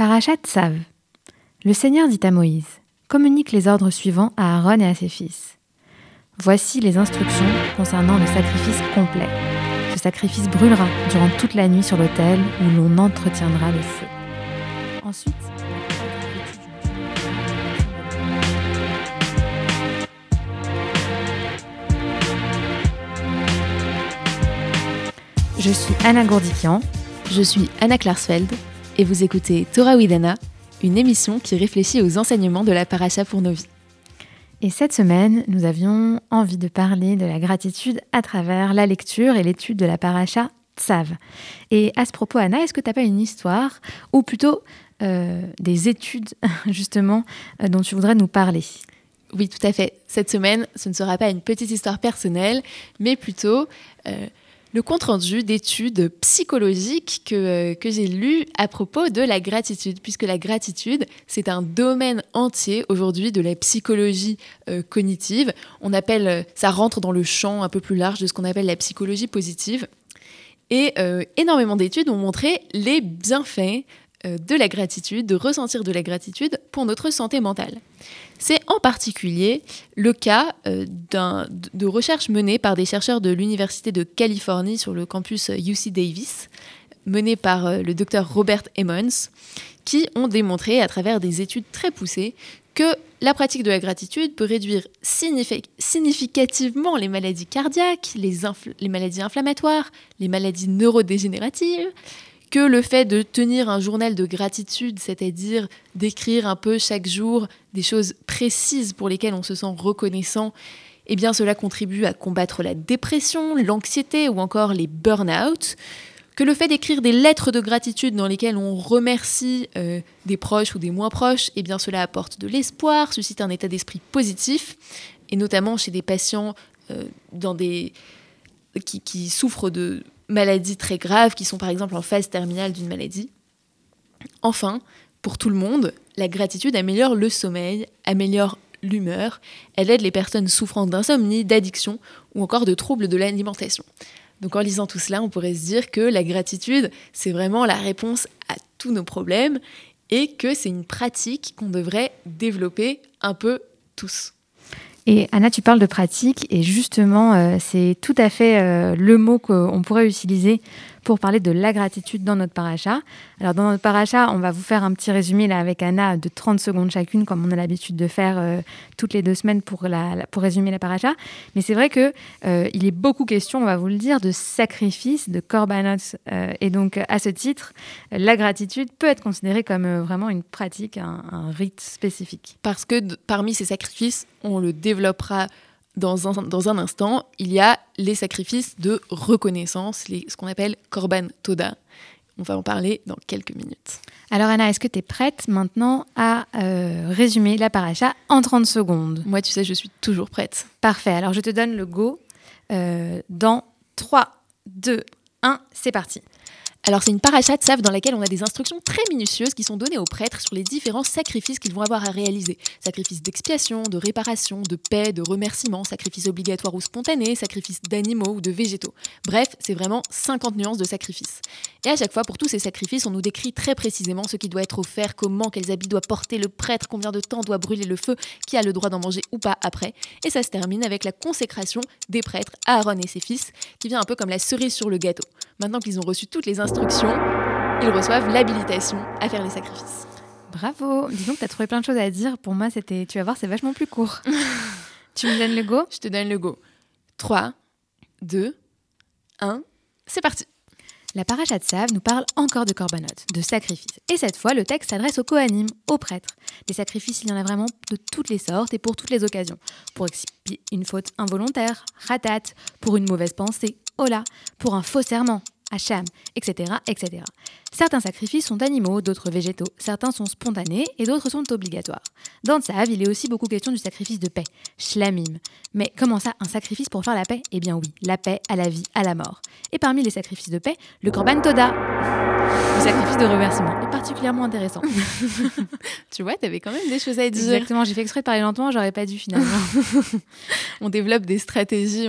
Parachat Tsav. Le Seigneur dit à Moïse Communique les ordres suivants à Aaron et à ses fils. Voici les instructions concernant le sacrifice complet. Ce sacrifice brûlera durant toute la nuit sur l'autel où l'on entretiendra le feu. Ensuite, Je suis Anna Gourdikian. Je suis Anna Klarsfeld et vous écoutez Torah Widana, une émission qui réfléchit aux enseignements de la paracha pour nos vies. Et cette semaine, nous avions envie de parler de la gratitude à travers la lecture et l'étude de la paracha Tsav. Et à ce propos, Anna, est-ce que tu n'as pas une histoire, ou plutôt euh, des études, justement, euh, dont tu voudrais nous parler? Oui, tout à fait. Cette semaine, ce ne sera pas une petite histoire personnelle, mais plutôt euh, le compte-rendu d'études psychologiques que, euh, que j'ai lues à propos de la gratitude, puisque la gratitude, c'est un domaine entier aujourd'hui de la psychologie euh, cognitive. On appelle, euh, ça rentre dans le champ un peu plus large de ce qu'on appelle la psychologie positive. Et énormément d'études ont montré les bienfaits de la gratitude, de ressentir de la gratitude pour notre santé mentale. C'est en particulier le cas euh, de recherches menées par des chercheurs de l'Université de Californie sur le campus UC Davis, menées par euh, le docteur Robert Emmons, qui ont démontré à travers des études très poussées que la pratique de la gratitude peut réduire significativement les maladies cardiaques, les maladies inflammatoires, les maladies neurodégénératives, que le fait de tenir un journal de gratitude, c'est-à-dire d'écrire un peu chaque jour des choses précises pour lesquelles on se sent reconnaissant, eh bien cela contribue à combattre la dépression, l'anxiété ou encore les burn-out, que le fait d'écrire des lettres de gratitude dans lesquelles on remercie euh, des proches ou des moins proches, eh bien cela apporte de l'espoir, suscite un état d'esprit positif, et notamment chez des patients euh, dans des... qui souffrent de maladies très graves qui sont par exemple en phase terminale d'une maladie. Enfin, pour tout le monde, la gratitude améliore le sommeil, améliore l'humeur, elle aide les personnes souffrant d'insomnie, d'addiction ou encore de troubles de l'alimentation. Donc en lisant tout cela, on pourrait se dire que la gratitude, c'est vraiment la réponse à tous nos problèmes et que c'est une pratique qu'on devrait développer un peu tous. Et Anna, tu parles de pratique, et justement, euh, c'est tout à fait euh, le mot qu'on pourrait utiliser pour parler de la gratitude dans notre paracha. Alors dans notre paracha, on va vous faire un petit résumé là avec Anna de 30 secondes chacune, comme on a l'habitude de faire euh, toutes les deux semaines pour, la, pour résumer la paracha. Mais c'est vrai que euh, il est beaucoup question, on va vous le dire, de sacrifice, de korbanot. Euh, et donc à ce titre, la gratitude peut être considérée comme vraiment une pratique, un, un rite spécifique. Parce que parmi ces sacrifices, on le développera dans un, dans un instant, il y a les sacrifices de reconnaissance, les, ce qu'on appelle Korban Toda. On va en parler dans quelques minutes. Alors Anna, est-ce que tu es prête maintenant à euh, résumer la paracha en 30 secondes? Moi, tu sais, je suis toujours prête. Parfait, alors je te donne le go euh, dans 3, 2, 1, c'est parti. Alors c'est une paracha de dans laquelle on a des instructions très minutieuses qui sont données aux prêtres sur les différents sacrifices qu'ils vont avoir à réaliser. Sacrifices d'expiation, de réparation, de paix, de remerciement, sacrifices obligatoires ou spontanés, sacrifices d'animaux ou de végétaux. Bref, c'est vraiment 50 nuances de sacrifices. Et à chaque fois, pour tous ces sacrifices, on nous décrit très précisément ce qui doit être offert, comment, quels habits doit porter le prêtre, combien de temps doit brûler le feu, qui a le droit d'en manger ou pas après. Et ça se termine avec la consécration des prêtres Aaron et ses fils, qui vient un peu comme la cerise sur le gâteau. Maintenant qu'ils ont reçu toutes les instructions, ils reçoivent l'habilitation à faire les sacrifices. Bravo Disons que tu as trouvé plein de choses à dire. Pour moi, c'était, tu vas voir, c'est vachement plus court. tu me donnes le go? Je te donne le go. 3, 2, 1, c'est parti la paracha de Sav nous parle encore de korbanot, de sacrifices. Et cette fois, le texte s'adresse aux kohanim, aux prêtres. Des sacrifices, il y en a vraiment de toutes les sortes et pour toutes les occasions. Pour expier une faute involontaire, ratat, pour une mauvaise pensée, hola, pour un faux serment, Hacham, etc., etc. Certains sacrifices sont animaux, d'autres végétaux, certains sont spontanés et d'autres sont obligatoires. Dans Tsav, il est aussi beaucoup question du sacrifice de paix, shlamim. Mais comment ça, un sacrifice pour faire la paix? Eh bien oui, la paix à la vie, à la mort. Et parmi les sacrifices de paix, le korban toda, le sacrifice de remerciement, est particulièrement intéressant. tu vois, t'avais quand même des choses à dire. Exactement, j'ai fait exprès de parler lentement, j'aurais pas dû finalement. on développe des stratégies,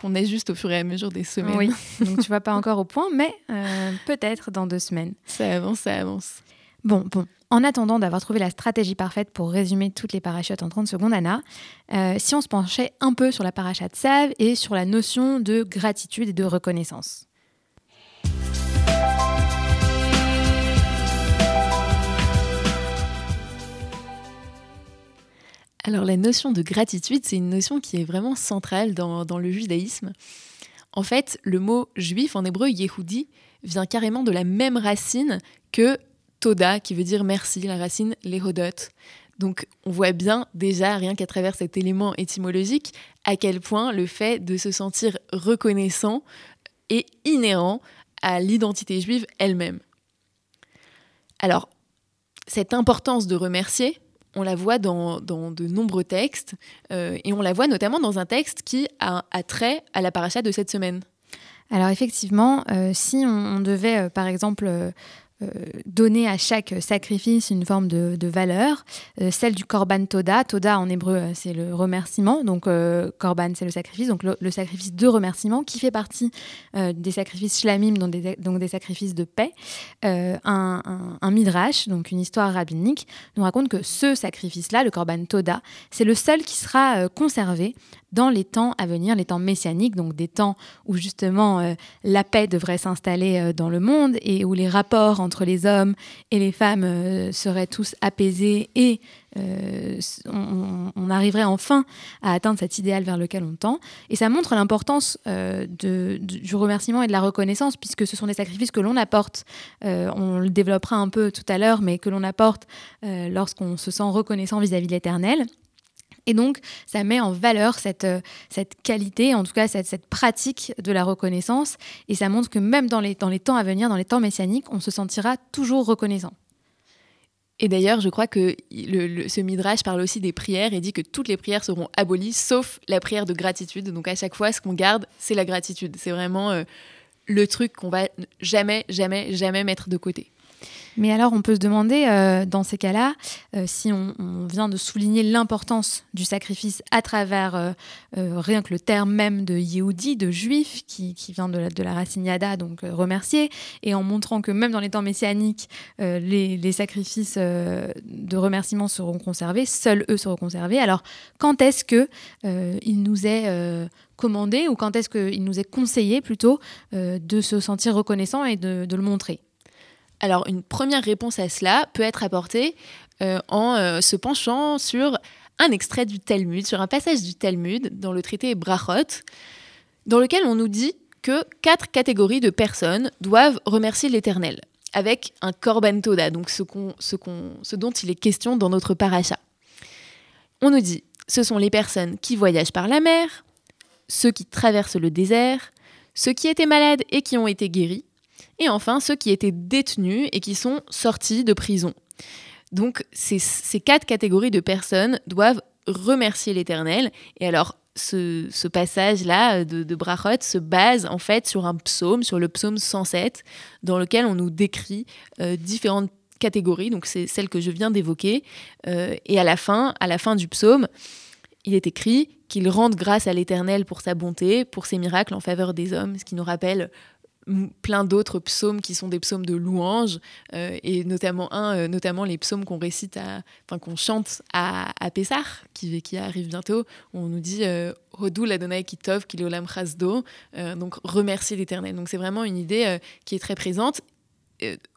qu'on ajuste au fur et à mesure des semaines. Oui, donc tu vas pas encore au point, mais euh, peut-être dans deux semaines. Ça avance, ça avance. Bon, bon. En attendant d'avoir trouvé la stratégie parfaite pour résumer toutes les parachutes en 30 secondes, Anna, euh, si on se penchait un peu sur la paracha de Save et sur la notion de gratitude et de reconnaissance. Alors la notion de gratitude, c'est une notion qui est vraiment centrale dans, le judaïsme. En fait, le mot juif en hébreu, Yehudi, vient carrément de la même racine que Toda, qui veut dire merci, la racine lehodot. Donc on voit bien déjà, rien qu'à travers cet élément étymologique, à quel point le fait de se sentir reconnaissant est inhérent à l'identité juive elle-même. Alors, cette importance de remercier, on la voit dans, de nombreux textes, euh, et on la voit notamment dans un texte qui a, trait à la paracha de cette semaine. Alors effectivement, euh, si on, devait, euh, par exemple, donner à chaque sacrifice une forme de, valeur. Euh, celle du korban toda, toda en hébreu euh, c'est le remerciement, donc korban c'est le sacrifice, donc le, sacrifice de remerciement qui fait partie des sacrifices shlamim, donc des, donc des sacrifices de paix. Un, un, midrash, donc une histoire rabbinique, nous raconte que ce sacrifice-là, le korban toda, c'est le seul qui sera conservé dans les temps à venir, les temps messianiques, donc des temps où justement euh, la paix devrait s'installer euh, dans le monde et où les rapports entre les hommes et les femmes euh, seraient tous apaisés et on, arriverait enfin à atteindre cet idéal vers lequel on tend. Et ça montre l'importance du remerciement et de la reconnaissance, puisque ce sont des sacrifices que l'on apporte, on le développera un peu tout à l'heure, mais que l'on apporte lorsqu'on se sent reconnaissant vis-à-vis -vis de l'éternel. Et donc, ça met en valeur cette, euh, qualité, en tout cas cette, pratique de la reconnaissance. Et ça montre que même dans les, temps à venir, dans les temps messianiques, on se sentira toujours reconnaissant. Et d'ailleurs, je crois que ce midrash parle aussi des prières et dit que toutes les prières seront abolies, sauf la prière de gratitude. Donc à chaque fois, ce qu'on garde, c'est la gratitude. C'est vraiment euh, le truc qu'on va jamais, jamais, jamais mettre de côté. Mais alors, on peut se demander, euh, dans ces cas-là, euh, si on, vient de souligner l'importance du sacrifice à travers euh, rien que le terme même de Yehudi, de juif, qui, vient de la, racine yada, donc remercier, et en montrant que même dans les temps messianiques, les, sacrifices de remerciement seront conservés, seuls eux seront conservés. Alors, quand est-ce que il nous est commandé, ou quand est-ce qu'il nous est conseillé plutôt de se sentir reconnaissant et de le montrer? Alors, une première réponse à cela peut être apportée euh, en euh, se penchant sur un extrait du Talmud, sur un passage du Talmud dans le traité Brachot, dans lequel on nous dit que quatre catégories de personnes doivent remercier l'Éternel, avec un korban toda, donc ce, ce dont il est question dans notre paracha. On nous dit, ce sont les personnes qui voyagent par la mer, ceux qui traversent le désert, ceux qui étaient malades et qui ont été guéris, et enfin ceux qui étaient détenus et qui sont sortis de prison. Donc ces, quatre catégories de personnes doivent remercier l'Éternel. Et alors ce, passage-là de, de, Brachot se base en fait sur un psaume, sur le psaume 107, dans lequel on nous décrit euh, différentes catégories. Donc c'est celle que je viens d'évoquer. Euh, et à la fin, à la fin du psaume, il est écrit qu'il rende grâce à l'Éternel pour sa bonté, pour ses miracles en faveur des hommes, ce qui nous rappelle plein d'autres psaumes qui sont des psaumes de louange euh, et notamment un euh, notamment les psaumes qu'on récite enfin qu'on chante à, à Pessah qui, qui arrive bientôt on nous dit euh, Hodou l'Adonai donc remercier l'Éternel. Donc c'est vraiment une idée qui est très présente.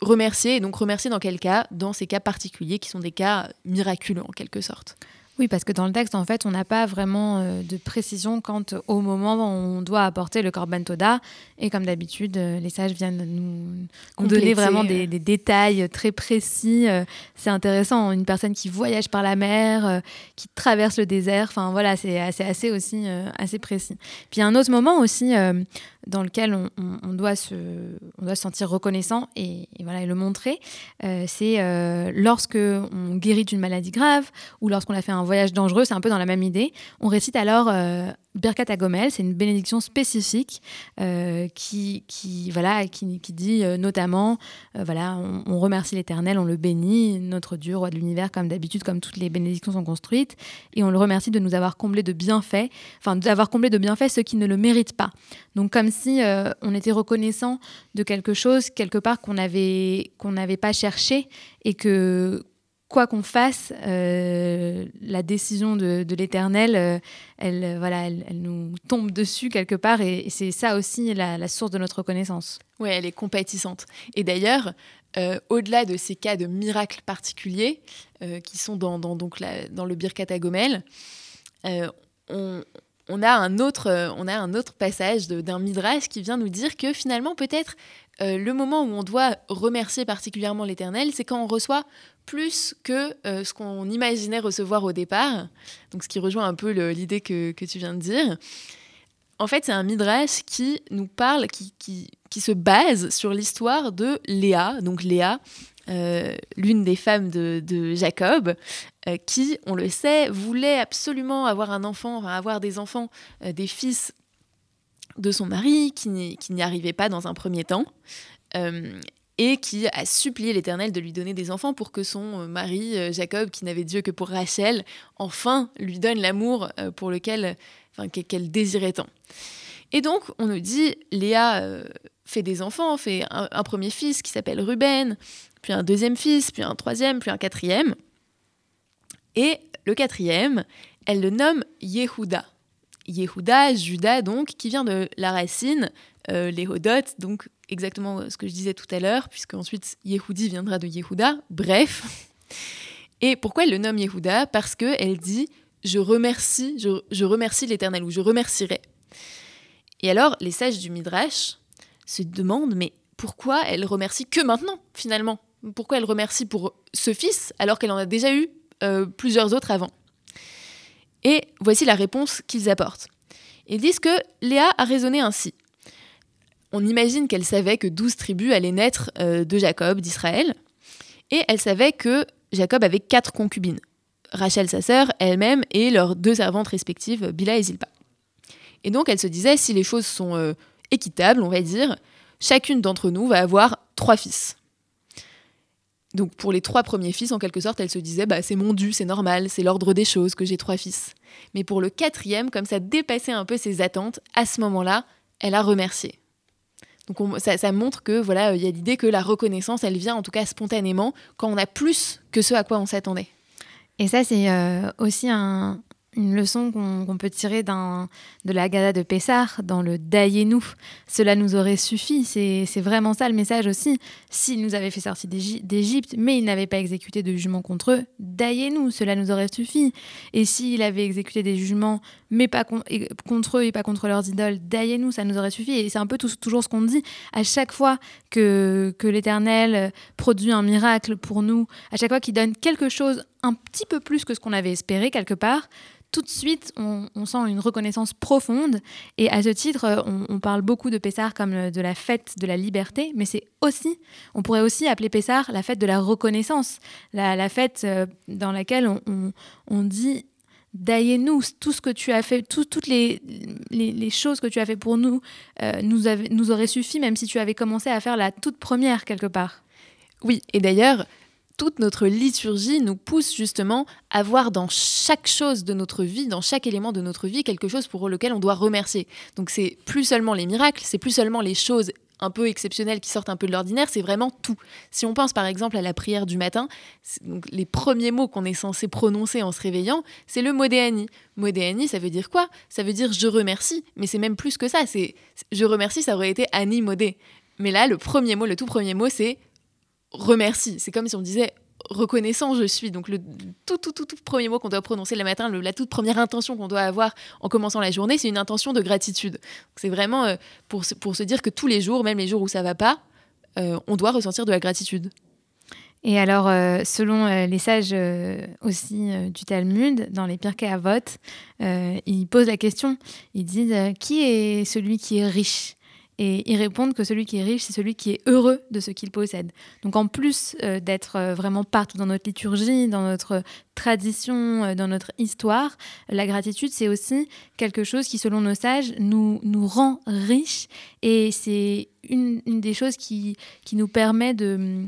Remercier et donc remercier dans quel cas? Dans ces cas particuliers qui sont des cas miraculeux en quelque sorte oui, parce que dans le texte, en fait, on n'a pas vraiment euh, de précision quant au moment où on doit apporter le korban toda. Et comme d'habitude, euh, les sages viennent nous, donner vraiment des, détails très précis. Euh, c'est intéressant, une personne qui voyage par la mer, qui traverse le désert. Enfin voilà, c'est assez, assez aussi assez précis. Puis un autre moment aussi dans lequel on, doit se, on doit se sentir reconnaissant et, voilà, et le montrer, c'est lorsque on guérit d'une maladie grave ou lorsqu'on a fait un un voyage dangereux, c'est un peu dans la même idée. On récite alors euh, Birkat Agomel, c'est une bénédiction spécifique euh, qui, qui, voilà, qui, qui dit euh, notamment, euh, voilà, on, remercie l'Éternel, on le bénit, notre Dieu, roi de l'univers, comme d'habitude, comme toutes les bénédictions sont construites, et on le remercie de nous avoir comblé de bienfaits, enfin d'avoir comblé de bienfaits ceux qui ne le méritent pas. Donc comme si on était reconnaissant de quelque chose quelque part qu'on qu'on n'avait pas cherché et que quoi qu'on fasse, euh, la décision de, l'Éternel, euh, elle, euh, voilà, elle, nous tombe dessus quelque part, et, c'est ça aussi la, source de notre reconnaissance. Oui, elle est compatissante. Et d'ailleurs, au-delà de ces cas de miracles particuliers qui sont dans, donc dans le Birkat Agomel, on, on a un autre, on a un autre passage d'un midrash qui vient nous dire que finalement, peut-être, euh, le moment où on doit remercier particulièrement l'Éternel, c'est quand on reçoit plus que euh, ce qu'on imaginait recevoir au départ. Donc, ce qui rejoint un peu l'idée que, que tu viens de dire. En fait, c'est un midrash qui nous parle, qui, qui, qui se base sur l'histoire de Léa. Donc, Léa, euh, l'une des femmes de, de Jacob, qui, on le sait, voulait absolument avoir un enfant, avoir des enfants, des fils de son mari, qui n'y arrivait pas dans un premier temps. Euh, et qui a supplié l'Éternel de lui donner des enfants pour que son euh, mari, euh, Jacob, qui n'avait Dieu que pour Rachel, enfin lui donne l'amour pour lequel, qu'elle désirait tant. Et donc, on nous dit, Léa fait des enfants, fait un, un premier fils qui s'appelle Ruben, puis un deuxième fils, puis un troisième, puis un quatrième. Et le quatrième, elle le nomme Yehuda. Yehuda, Judas donc, qui vient de la racine euh, donc exactement ce que je disais tout à l'heure, puisque ensuite Yehudi viendra de Yehuda. Bref. Et pourquoi elle le nomme Yehuda? Parce que elle dit je remercie, je, je remercie l'Éternel ou je remercierai. Et alors les sages du Midrash se demandent mais pourquoi elle remercie que maintenant finalement? Pourquoi elle remercie pour ce fils alors qu'elle en a déjà eu euh, plusieurs autres avant? Et voici la réponse qu'ils apportent. Ils disent que Léa a raisonné ainsi. On imagine qu'elle savait que douze tribus allaient naître euh, de Jacob, d'Israël, et elle savait que Jacob avait quatre concubines. Rachel, sa sœur, elle-même, et leurs deux servantes respectives, Bila et Zilpa. Et donc elle se disait, si les choses sont euh, équitables, on va dire, chacune d'entre nous va avoir trois fils. Donc pour les trois premiers fils, en quelque sorte, elle se disait, bah, c'est mon dû, c'est normal, c'est l'ordre des choses que j'ai trois fils. Mais pour le quatrième, comme ça dépassait un peu ses attentes, à ce moment-là, elle a remercié. Donc on- ça, ça montre que voilà, il y a l'idée que la reconnaissance, elle vient en tout cas spontanément quand on a plus que ce à quoi on s'attendait. Et ça, c'est euh, aussi un- une leçon qu'on peut tirer de la Gada de Pessar, dans le Dayenu. Cela nous aurait suffi. C'est vraiment ça le message aussi. S'il nous avait fait sortir d'Égy- d'Égypte, mais il n'avait pas exécuté de jugement contre eux, Dayenu, cela nous aurait suffi. Et s'il avait exécuté des jugements, mais pas contre eux et pas contre leurs idoles, Dayenu, ça nous aurait suffi. Et c'est un peu toujours ce qu'on dit à chaque fois que, que l'Éternel produit un miracle pour nous, à chaque fois qu'il donne quelque chose un petit peu plus que ce qu'on avait espéré quelque part, tout de suite, on, sent une reconnaissance profonde. Et à ce titre, euh, on, parle beaucoup de Pessar comme euh, de la fête de la liberté, mais c'est aussi, on pourrait aussi appeler Pessar la fête de la reconnaissance, la, fête euh, dans laquelle on, dit Daillez-nous, tout ce que tu as fait, tout- toutes les, choses que tu as fait pour nous, nous, nous auraient suffi, même si tu avais commencé à faire la toute première quelque part. Oui, et d'ailleurs, toute notre liturgie nous pousse justement à voir dans chaque chose de notre vie, dans chaque élément de notre vie, quelque chose pour lequel on doit remercier. Donc c'est plus seulement les miracles, c'est plus seulement les choses un peu exceptionnelles qui sortent un peu de l'ordinaire, c'est vraiment tout. Si on pense par exemple à la prière du matin, les premiers mots qu'on est censé prononcer en se réveillant, c'est le modéani. Modéani, ça veut dire quoi? Ça veut dire je remercie, mais c'est même plus que ça. C'est je remercie, ça aurait été Annie modé. Mais là, le premier mot, le tout premier mot, c'est remercie. C'est comme si on disait reconnaissant je suis. Donc le tout, tout, tout, tout premier mot qu'on doit prononcer le matin, la toute première intention qu'on doit avoir en commençant la journée, c'est une intention de gratitude. C'est vraiment euh, pour, se, pour se dire que tous les jours, même les jours où ça va pas, euh, on doit ressentir de la gratitude. Et alors, euh, selon les sages aussi du Talmud, dans les Pirkei Avot, ils posent la question. Ils disent qui est celui qui est riche? Et ils répondent que celui qui est riche, c'est celui qui est heureux de ce qu'il possède. Donc en plus euh, d'être euh, vraiment partout dans notre liturgie, dans notre tradition, euh, dans notre histoire, la gratitude, c'est aussi quelque chose qui, selon nos sages, nous, nous rend riches. Et c'est une, des choses qui, qui nous permet de...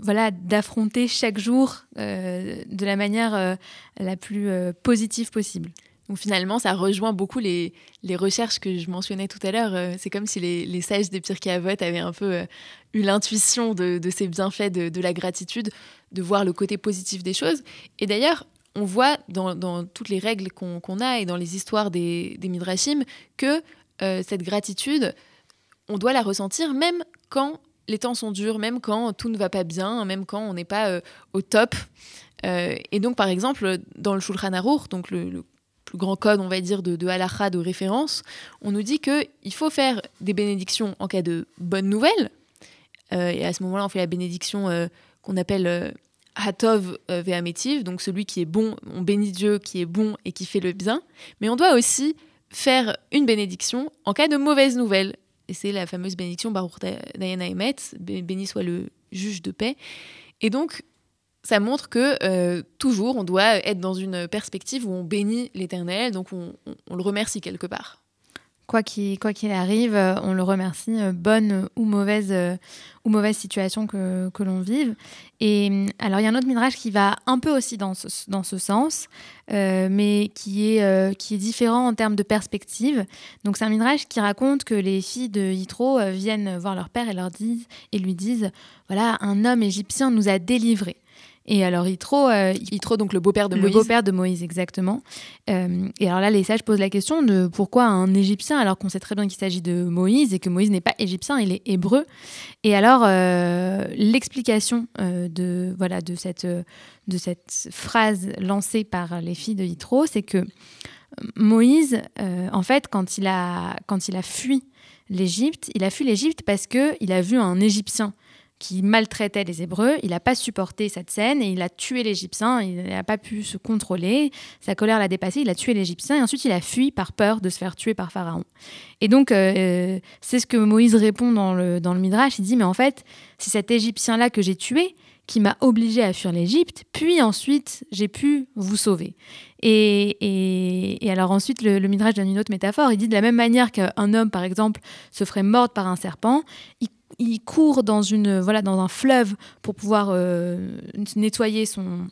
voilà, d'affronter chaque jour de la manière la plus positive possible. Donc finalement, ça rejoint beaucoup les, recherches que je mentionnais tout à l'heure. Euh, c'est comme si les, sages des Pirkei avaient un peu euh, eu l'intuition de, ces bienfaits de, la gratitude, de voir le côté positif des choses. Et d'ailleurs, on voit dans, toutes les règles qu'on a et dans les histoires des, Midrashim que euh, cette gratitude, on doit la ressentir même quand les temps sont durs, même quand tout ne va pas bien, même quand on n'est pas au top. Et donc, par exemple, dans le Shulchan Aruch, donc le, le plus grand code, on va dire, de, de halakha, de référence, on nous dit qu'il faut faire des bénédictions en cas de bonnes nouvelles. Euh, et à ce moment-là, on fait la bénédiction euh, qu'on appelle euh, Hatov Ve'ametiv, donc celui qui est bon, on bénit Dieu qui est bon et qui fait le bien. Mais on doit aussi faire une bénédiction en cas de mauvaises nouvelles. Et c'est la fameuse bénédiction Baruch Dayan Emet, béni soit le juge de paix. Et donc, ça montre que euh, toujours on doit être dans une perspective où on bénit l'Éternel, donc on, le remercie quelque part. Quoi qu'il qu arrive, euh, on le remercie, euh, bonne ou mauvaise, ou mauvaise situation que, que l'on vive. Et alors il y a un autre midrash qui va un peu aussi dans ce, dans ce sens, mais qui est, qui est différent en termes de perspective. Donc c'est un midrash qui raconte que les filles de Yitro viennent voir leur père et, leur disent, et lui disent, voilà, un homme égyptien nous a délivrés. Et alors Yitro, euh, Yitro donc le beau-père de Moïse. Le beau-père de Moïse, exactement. Euh, et alors là, les sages posent la question de pourquoi un Égyptien, alors qu'on sait très bien qu'il s'agit de Moïse et que Moïse n'est pas égyptien, il est hébreu. Et alors euh, l'explication de voilà de cette de cette phrase lancée par les filles de Yitro, c'est que Moïse, en fait, quand il a quand il a fui l'Égypte, il a fui l'Égypte parce que il a vu un Égyptien qui maltraitait les Hébreux. Il n'a pas supporté cette scène et il a tué l'Égyptien. Il n'a pas pu se contrôler. Sa colère l'a dépassé. Il a tué l'Égyptien et ensuite il a fui par peur de se faire tuer par Pharaon. Et donc, euh, c'est ce que Moïse répond dans le, dans le Midrash. Il dit Mais en fait, c'est cet Égyptien-là que j'ai tué qui m'a obligé à fuir l'Égypte, puis ensuite j'ai pu vous sauver. Et, et, et alors ensuite, le, le, Midrash donne une autre métaphore. Il dit de la même manière qu'un homme, par exemple, se ferait mordre par un serpent, il il court dans, une, voilà, dans un fleuve pour pouvoir euh, nettoyer, son,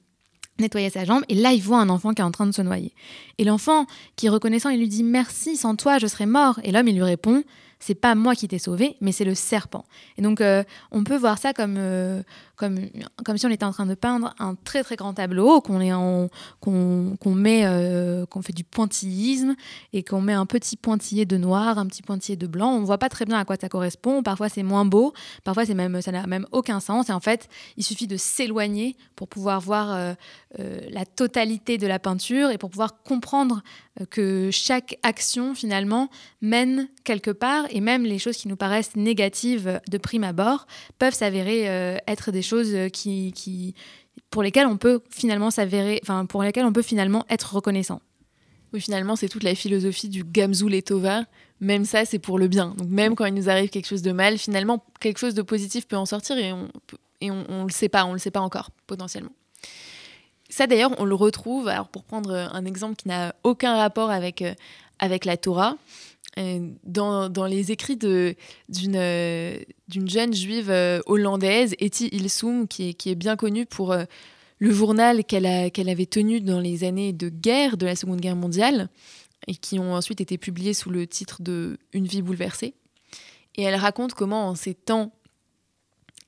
nettoyer sa jambe. Et là, il voit un enfant qui est en train de se noyer. Et l'enfant, qui reconnaissant, il lui dit Merci, sans toi, je serais mort. Et l'homme, il lui répond C'est pas moi qui t'ai sauvé, mais c'est le serpent. Et donc, euh, on peut voir ça comme, euh, comme, si on était en train de peindre un très très grand tableau, qu'on euh, qu'on fait du pointillisme et qu'on met un petit pointillé de noir, un petit pointillé de blanc. On voit pas très bien à quoi ça correspond. Parfois c'est moins beau, parfois même ça n'a même aucun sens. Et en fait, il suffit de s'éloigner pour pouvoir voir euh, euh, la totalité de la peinture et pour pouvoir comprendre que chaque action finalement mène quelque part et même les choses qui nous paraissent négatives de prime abord peuvent s'avérer être des choses qui, qui, pour lesquelles on peut finalement s'avérer, enfin pour lesquelles on peut finalement être reconnaissant. Oui, finalement, c'est toute la philosophie du Gamzul et Tova. Même ça, c'est pour le bien. Donc même quand il nous arrive quelque chose de mal, finalement, quelque chose de positif peut en sortir et on et on le sait pas, on le sait pas encore potentiellement. Ça d'ailleurs, on le retrouve. Alors pour prendre un exemple qui n'a aucun rapport avec euh, avec la Torah, dans, dans, les écrits d'une euh, jeune juive euh, hollandaise, Etty Ilsum, qui est, bien connue pour euh, le journal qu'elle qu avait tenu dans les années de guerre de la Seconde Guerre mondiale, et qui ont ensuite été publiés sous le titre de Une vie bouleversée. Et elle raconte comment, en ces temps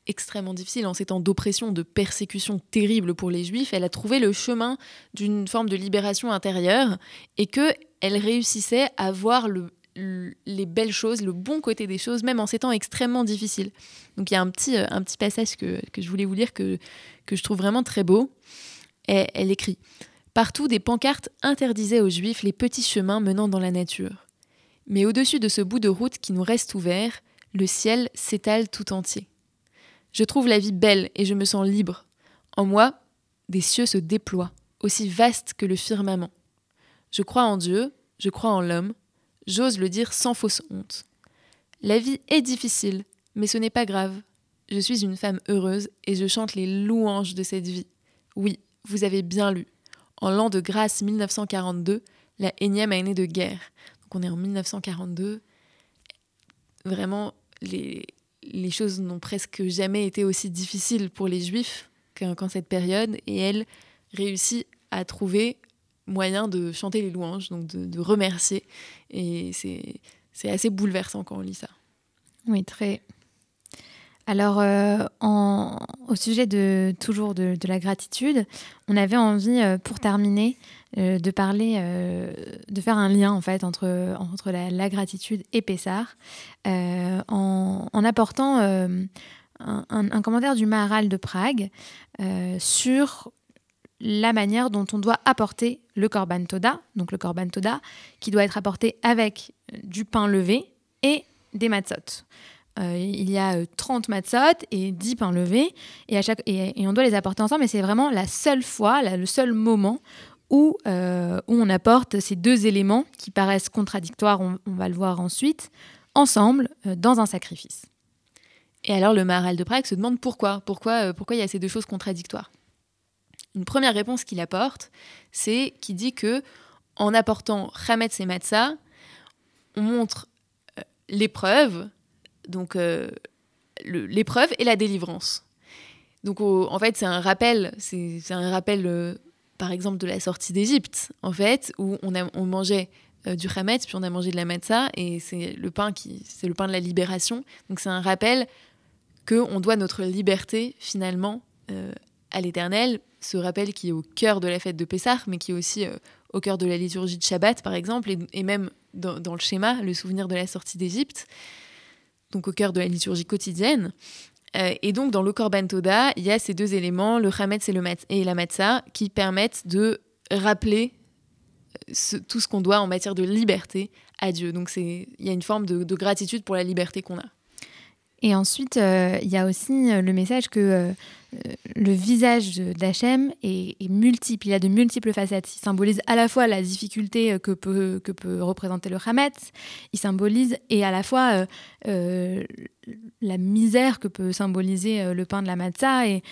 extrêmement difficiles, en ces temps d'oppression, de persécution terrible pour les juifs, elle a trouvé le chemin d'une forme de libération intérieure et que elle réussissait à voir le, les belles choses, le bon côté des choses, même en ces temps extrêmement difficiles. Donc il y a un petit, euh, un petit passage que, que, je voulais vous lire que, que je trouve vraiment très beau. Et elle écrit Partout, des pancartes interdisaient aux Juifs les petits chemins menant dans la nature. Mais au-dessus de ce bout de route qui nous reste ouvert, le ciel s'étale tout entier. Je trouve la vie belle et je me sens libre. En moi, des cieux se déploient, aussi vastes que le firmament. Je crois en Dieu, je crois en l'homme, j'ose le dire sans fausse honte. La vie est difficile, mais ce n'est pas grave. Je suis une femme heureuse et je chante les louanges de cette vie. Oui, vous avez bien lu. En l'an de grâce 1942, la énième année de guerre. Donc on est en 1942. Vraiment, les, les choses n'ont presque jamais été aussi difficiles pour les juifs qu'en cette période. Et elle réussit à trouver moyen de chanter les louanges, donc de, remercier. Et c'est assez bouleversant quand on lit ça. Oui, très, alors, euh, au sujet de toujours de, la gratitude, on avait envie, euh, pour terminer, euh, de parler, de faire un lien en fait entre, entre la, gratitude et Pessar, en, apportant un, commentaire du Maharal de Prague sur la manière dont on doit apporter le korban toda, donc le korban toda, qui doit être apporté avec du pain levé et des matzot. Euh, il y a 30 euh, matzot et 10 pains levés, et, on doit les apporter ensemble, mais c'est vraiment la seule fois, le seul moment où, euh, où on apporte ces deux éléments qui paraissent contradictoires, on, va le voir ensuite, ensemble dans un sacrifice. Et alors le Maharal de Prague se demande pourquoi, pourquoi, pourquoi il y a ces deux choses contradictoires? Une première réponse qu'il apporte, c'est qu'il dit que en apportant Chametz et Matzah, on montre l'épreuve donc euh, l'épreuve et la délivrance. Donc en fait, c'est un rappel, c'est un rappel euh, par exemple de la sortie d'Égypte, en fait, où on, a, mangeait euh, du chametz, puis on a mangé de la matzah, et c'est le pain qui, c'est le pain de la libération. Donc c'est un rappel que on doit notre liberté finalement à l'Éternel. Ce rappel qui est au cœur de la fête de Pessah, mais qui est aussi au cœur de la liturgie de Shabbat, par exemple, et, même dans, le schéma, le souvenir de la sortie d'Égypte donc au cœur de la liturgie quotidienne. Euh, et donc, dans le Korban Toda, il y a ces deux éléments, le Hametz et, la Matzah, qui permettent de rappeler euh, tout ce qu'on doit en matière de liberté à Dieu. Donc, il y a une forme de, gratitude pour la liberté qu'on a. Et ensuite, euh, il y a aussi le message que le visage d'Hachem est, multiple, il a de multiples facettes. Il symbolise à la fois la difficulté que peut, que peut représenter le Hametz, il symbolise et à la fois euh, la misère que peut symboliser euh, le pain de la matzah et,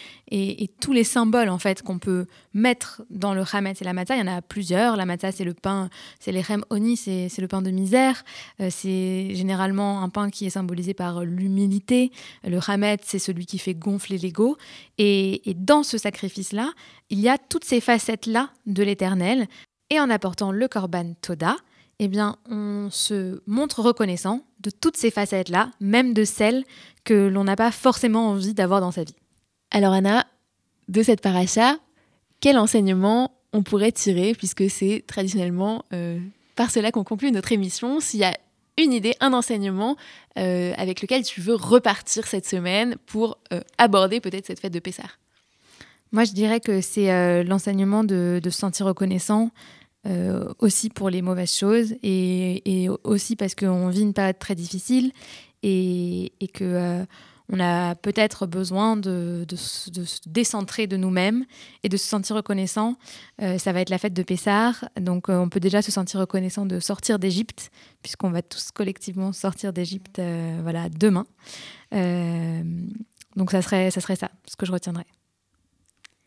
tous les symboles en fait qu'on peut mettre dans le Hametz et la matzah. Il y en a plusieurs. La matzah, c'est le pain, c'est les oni, c'est le pain de misère. Euh, c'est généralement un pain qui est symbolisé par l'humilité. Le Hametz, c'est celui qui fait gonfler l'ego. Et, dans ce sacrifice-là, il y a toutes ces facettes-là de l'éternel. Et en apportant le korban toda, eh bien, on se montre reconnaissant de toutes ces facettes-là, même de celles que l'on n'a pas forcément envie d'avoir dans sa vie. Alors Anna, de cette paracha, quel enseignement on pourrait tirer, puisque c'est traditionnellement euh, par cela qu'on conclut notre émission, s'il y a une idée, un enseignement euh, avec lequel tu veux repartir cette semaine pour euh, aborder peut-être cette fête de Pessah. Moi, je dirais que c'est l'enseignement de, se sentir reconnaissant, euh, aussi pour les mauvaises choses et, aussi parce qu'on vit une période très difficile et, que euh, on a peut-être besoin de, se décentrer de nous-mêmes et de se sentir reconnaissant. Euh, ça va être la fête de Pessar, donc on peut déjà se sentir reconnaissant de sortir d'Égypte, puisqu'on va tous collectivement sortir d'Égypte voilà, demain. donc ça serait, ça serait ça, ce que je retiendrai.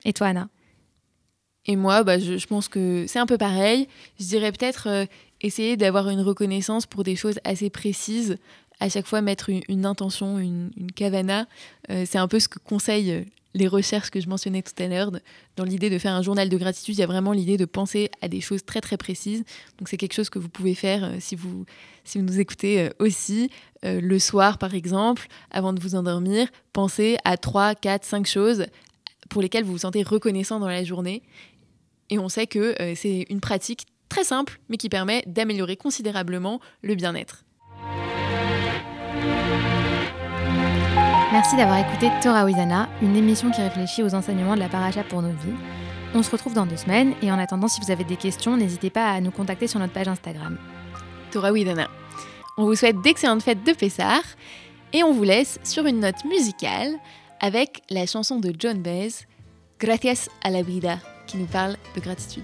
Et toi, Anna? Et moi, bah, je, pense que c'est un peu pareil. Je dirais peut-être euh, essayer d'avoir une reconnaissance pour des choses assez précises. À chaque fois, mettre une, intention, une, une kavana. Euh, c'est un peu ce que conseillent euh, les recherches que je mentionnais tout à l'heure. Dans l'idée de faire un journal de gratitude, il y a vraiment l'idée de penser à des choses très très précises. Donc c'est quelque chose que vous pouvez faire si, vous, si vous nous écoutez aussi. le soir, par exemple, avant de vous endormir, pensez à 3, 4, 5 choses pour lesquelles vous vous sentez reconnaissant dans la journée et on sait que euh, c'est une pratique très simple, mais qui permet d'améliorer considérablement le bien-être. Merci d'avoir écouté Torah Wizana, une émission qui réfléchit aux enseignements de la paracha pour nos vies. On se retrouve dans deux semaines et en attendant, si vous avez des questions, n'hésitez pas à nous contacter sur notre page Instagram. Torah Wizana. On vous souhaite d'excellentes fêtes de Pessah et on vous laisse sur une note musicale avec la chanson de John Baez, Gracias a la vida qui nous parle de gratitude.